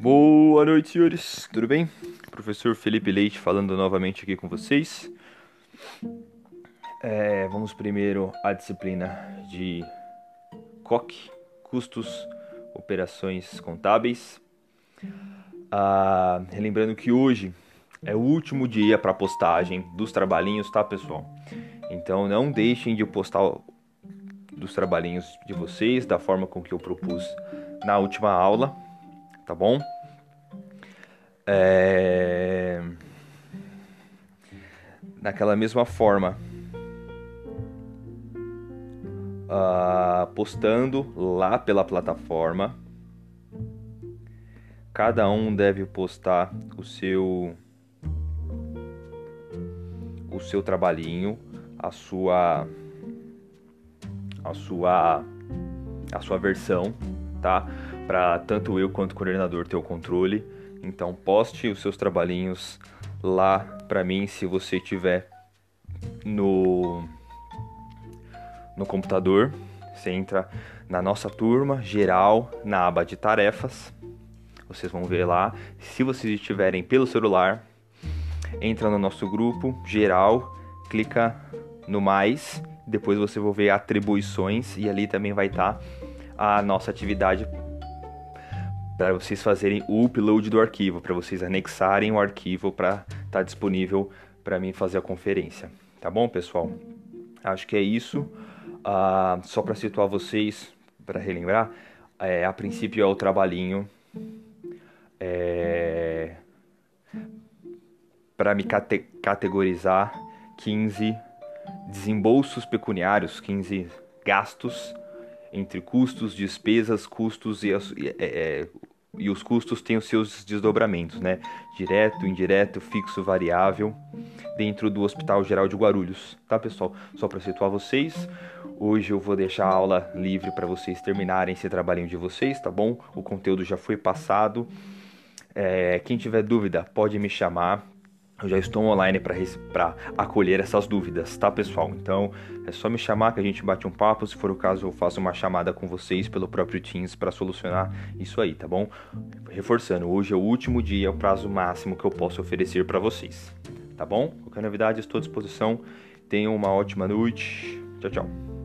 Boa noite, senhores. Tudo bem? Professor Felipe Leite falando novamente aqui com vocês. É, vamos primeiro à disciplina de COC, custos, operações contábeis. Ah, relembrando que hoje é o último dia para postagem dos trabalhinhos, tá, pessoal? Então não deixem de postar dos trabalhinhos de vocês da forma com que eu propus na última aula, tá bom? É... Naquela mesma forma, uh, postando lá pela plataforma. Cada um deve postar o seu o seu trabalhinho, a sua a sua a sua versão, tá? Para tanto eu quanto o coordenador ter o controle. Então poste os seus trabalhinhos lá para mim se você tiver no no computador. Você entra na nossa turma geral, na aba de tarefas. Vocês vão ver lá. Se vocês estiverem pelo celular, entra no nosso grupo geral, clica no mais, depois você vai ver atribuições e ali também vai estar tá a nossa atividade para vocês fazerem o upload do arquivo, para vocês anexarem o arquivo para estar tá disponível para mim fazer a conferência. Tá bom, pessoal? Acho que é isso. Ah, só para situar vocês, para relembrar, é, a princípio é o trabalhinho é, para me cate categorizar 15 desembolsos pecuniários, 15 gastos entre custos, despesas, custos e, é, e os custos têm os seus desdobramentos, né? Direto, indireto, fixo, variável, dentro do Hospital Geral de Guarulhos, tá pessoal? Só para situar vocês, hoje eu vou deixar a aula livre para vocês terminarem esse trabalhinho de vocês, tá bom? O conteúdo já foi passado. É, quem tiver dúvida pode me chamar, eu já estou online para acolher essas dúvidas, tá pessoal? Então é só me chamar que a gente bate um papo. Se for o caso, eu faço uma chamada com vocês pelo próprio Teams para solucionar isso aí, tá bom? Reforçando, hoje é o último dia, é o prazo máximo que eu posso oferecer para vocês, tá bom? Qualquer novidade, estou à disposição. Tenham uma ótima noite. Tchau, tchau.